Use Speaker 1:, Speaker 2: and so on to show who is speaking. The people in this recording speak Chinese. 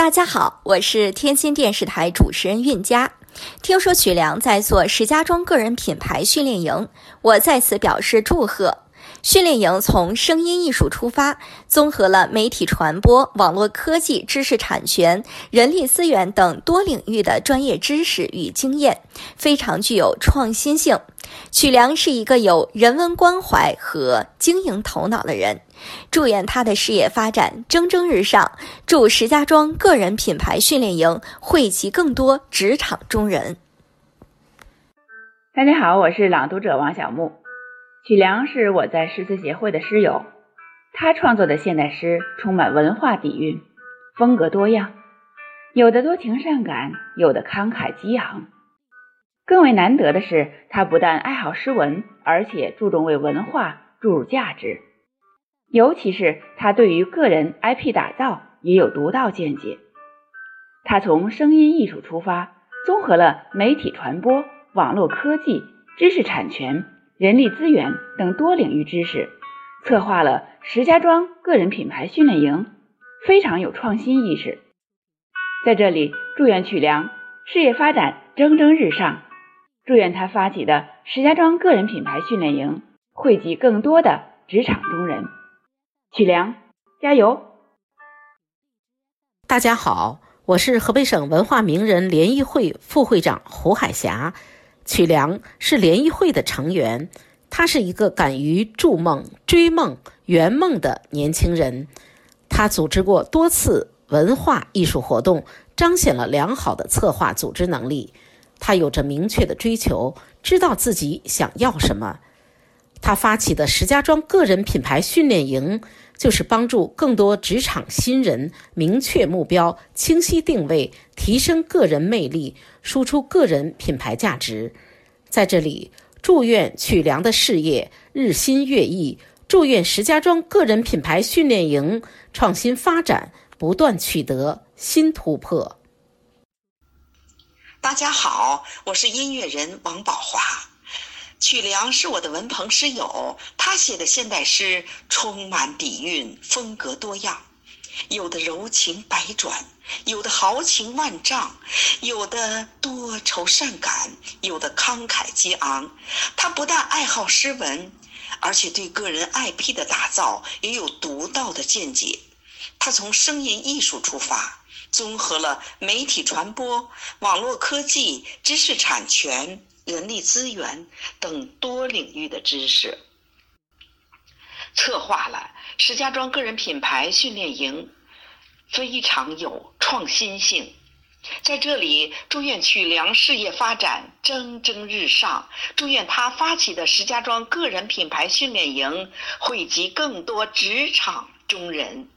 Speaker 1: 大家好，我是天津电视台主持人韵佳。听说曲良在做石家庄个人品牌训练营，我在此表示祝贺。训练营从声音艺术出发，综合了媒体传播、网络科技、知识产权、人力资源等多领域的专业知识与经验，非常具有创新性。曲良是一个有人文关怀和经营头脑的人，祝愿他的事业发展蒸蒸日上。祝石家庄个人品牌训练营惠及更多职场中人。
Speaker 2: 大家好，我是朗读者王小木。曲良是我在诗词协会的诗友，他创作的现代诗充满文化底蕴，风格多样，有的多情善感，有的慷慨激昂。更为难得的是，他不但爱好诗文，而且注重为文化注入价值，尤其是他对于个人 IP 打造也有独到见解。他从声音艺术出发，综合了媒体传播、网络科技、知识产权。人力资源等多领域知识，策划了石家庄个人品牌训练营，非常有创新意识。在这里，祝愿曲梁事业发展蒸蒸日上，祝愿他发起的石家庄个人品牌训练营惠及更多的职场中人。曲梁，加油！
Speaker 3: 大家好，我是河北省文化名人联谊会副会长胡海霞。曲梁是联谊会的成员，他是一个敢于筑梦、追梦、圆梦的年轻人。他组织过多次文化艺术活动，彰显了良好的策划组织能力。他有着明确的追求，知道自己想要什么。他发起的石家庄个人品牌训练营，就是帮助更多职场新人明确目标、清晰定位、提升个人魅力、输出个人品牌价值。在这里，祝愿曲梁的事业日新月异，祝愿石家庄个人品牌训练营创新发展，不断取得新突破。
Speaker 4: 大家好，我是音乐人王宝华。曲梁是我的文朋诗友，他写的现代诗充满底蕴，风格多样，有的柔情百转，有的豪情万丈，有的多愁善感，有的慷慨激昂。他不但爱好诗文，而且对个人 IP 的打造也有独到的见解。他从声音艺术出发，综合了媒体传播、网络科技、知识产权。人力资源等多领域的知识，策划了石家庄个人品牌训练营，非常有创新性。在这里，祝愿曲梁事业发展蒸蒸日上，祝愿他发起的石家庄个人品牌训练营惠及更多职场中人。